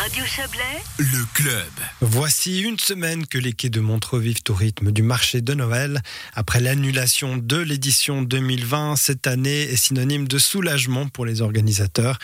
Radio Chablais, Le club. Voici une semaine que les quais de Montreux vivent au rythme du marché de Noël. Après l'annulation de l'édition 2020, cette année est synonyme de soulagement pour les organisateurs.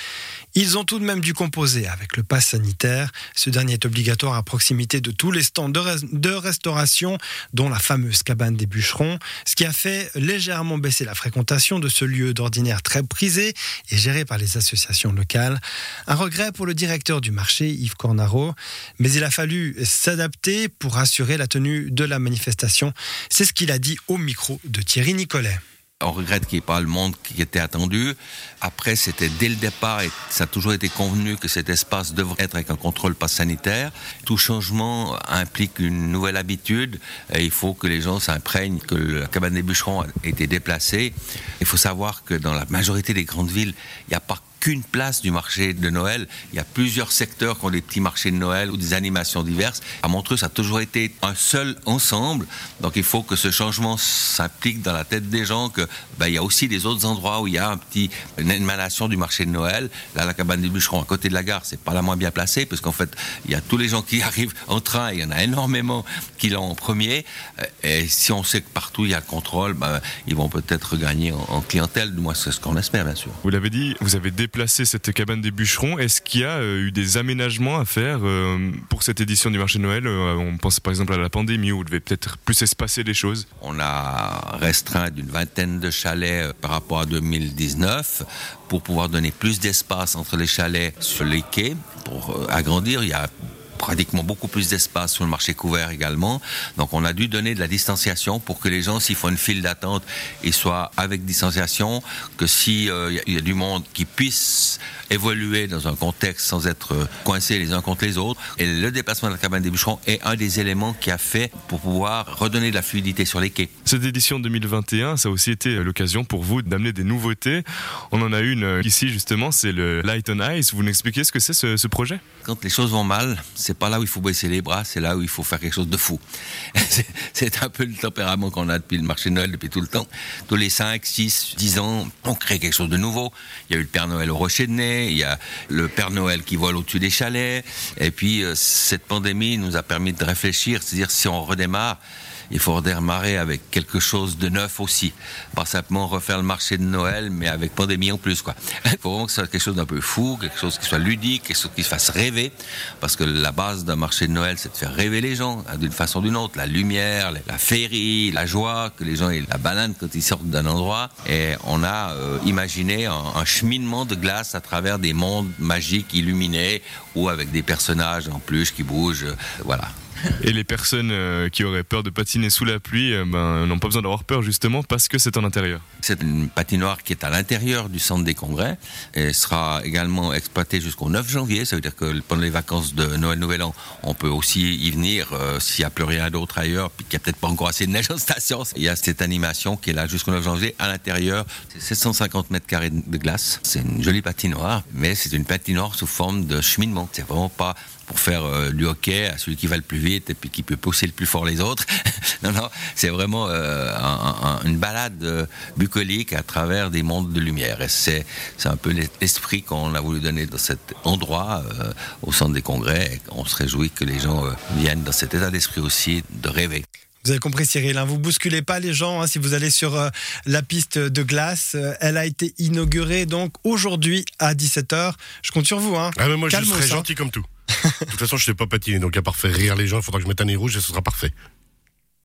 Ils ont tout de même dû composer avec le pass sanitaire. Ce dernier est obligatoire à proximité de tous les stands de, res- de restauration, dont la fameuse cabane des bûcherons, ce qui a fait légèrement baisser la fréquentation de ce lieu d'ordinaire très prisé et géré par les associations locales. Un regret pour le directeur du marché, Yves Cornaro, mais il a fallu s'adapter pour assurer la tenue de la manifestation. C'est ce qu'il a dit au micro de Thierry Nicolet. On regrette qu'il n'y ait pas le monde qui était attendu. Après, c'était dès le départ, et ça a toujours été convenu que cet espace devrait être avec un contrôle pas sanitaire. Tout changement implique une nouvelle habitude et il faut que les gens s'imprègnent que la cabane des bûcherons a été déplacée. Il faut savoir que dans la majorité des grandes villes, il n'y a pas qu'une place du marché de Noël. Il y a plusieurs secteurs qui ont des petits marchés de Noël ou des animations diverses. À Montreux, ça a toujours été un seul ensemble. Donc il faut que ce changement s'implique dans la tête des gens, que ben, il y a aussi des autres endroits où il y a un petit, une émanation du marché de Noël. Là, la cabane des bûcherons à côté de la gare, c'est pas la moins bien placée, parce qu'en fait, il y a tous les gens qui arrivent en train, il y en a énormément qui l'ont en premier. Euh, Et si on sait que partout il y a le contrôle, ben, ils vont peut-être regagner en, en clientèle, du moins c'est ce qu'on espère, bien sûr. Vous l'avez dit, vous avez déplacé cette cabane des bûcherons. Est-ce qu'il y a euh, eu des aménagements à faire euh, pour cette édition du marché de Noël Euh, On pense par exemple à la pandémie où vous devez peut-être plus espacer les choses? On a restreint d'une vingtaine de chalets par rapport à 2019 pour pouvoir donner plus d'espace entre les chalets sur les quais pour agrandir. Il y a pratiquement beaucoup plus d'espace sur le marché couvert également. Donc on a dû donner de la distanciation pour que les gens, s'ils font une file d'attente, ils soient avec distanciation, que s'il y a du monde qui puisse évoluer dans un contexte sans être euh, coincés les uns contre les autres. Et le déplacement de la cabane des bûcherons est un des éléments qui a fait pour pouvoir redonner de la fluidité sur les quais. Cette édition 2021, ça a aussi été l'occasion pour vous d'amener des nouveautés. On en a une euh, ici justement, c'est le Light on Ice. Vous nous expliquez ce que c'est ce, ce projet? Quand les choses vont mal, c'est pas là où il faut baisser les bras, c'est là où il faut faire quelque chose de fou. C'est- c'est un peu le tempérament qu'on a depuis le marché de Noël, depuis tout le temps. Tous les 5, 6, 10 ans, on crée quelque chose de nouveau. Il y a eu le Père Noël au Rocher de Nez, il y a le Père Noël qui vole au-dessus des chalets. Et puis, euh, cette pandémie nous a permis de réfléchir, c'est-à-dire si on redémarre, il faut redémarrer avec quelque chose de neuf aussi. Pas simplement refaire le marché de Noël, mais avec pandémie en plus, quoi. Il faut vraiment que ce soit quelque chose d'un peu fou, quelque chose qui soit ludique, quelque chose qui fasse rêver. Parce que la d'un marché de Noël, c'est de faire rêver les gens, hein, d'une façon ou d'une autre. La lumière, la féerie, la joie, que les gens aient la banane quand ils sortent d'un endroit. Et on a euh, imaginé un, un cheminement de glace à travers des mondes magiques illuminés ou avec des personnages en peluche qui bougent. euh, voilà. Et les personnes euh, qui auraient peur de patiner sous la pluie euh, ben, n'ont pas besoin d'avoir peur justement parce que c'est en intérieur. C'est une patinoire qui est à l'intérieur du centre des congrès et sera également exploitée jusqu'au 9 janvier. Ça veut dire que pendant les vacances de Noël Nouvel An, on peut aussi y venir euh, s'il n'y a plus rien d'autre ailleurs, puis qu'il n'y a peut-être pas encore assez de neige en station. Il y a cette animation qui est là jusqu'au 9 janvier à l'intérieur. C'est 750 mètres carrés de glace. C'est une jolie patinoire, mais c'est une patinoire sous forme de cheminement. C'est vraiment pas pour faire du hockey à celui qui va le plus vite et puis qui peut pousser le plus fort les autres. non, non, c'est vraiment euh, un- un- une balade euh, bucolique à travers des mondes de lumière. Et c'est, c'est un peu l'esprit qu'on a voulu donner dans cet endroit, euh, au centre des congrès. Et on se réjouit que les gens euh, viennent dans cet état d'esprit aussi de rêver. Vous avez compris Cyril, hein, vous bousculez pas les gens hein, si vous allez sur euh, la piste de glace. Euh, elle a été inaugurée donc aujourd'hui à 17h. Je compte sur vous. Hein. Ah, mais moi, Calmos, je serai hein. gentil comme tout. De toute façon, je sais pas patiner, donc à part faire rire les gens, il faudra que je mette un nez rouge et ce sera parfait.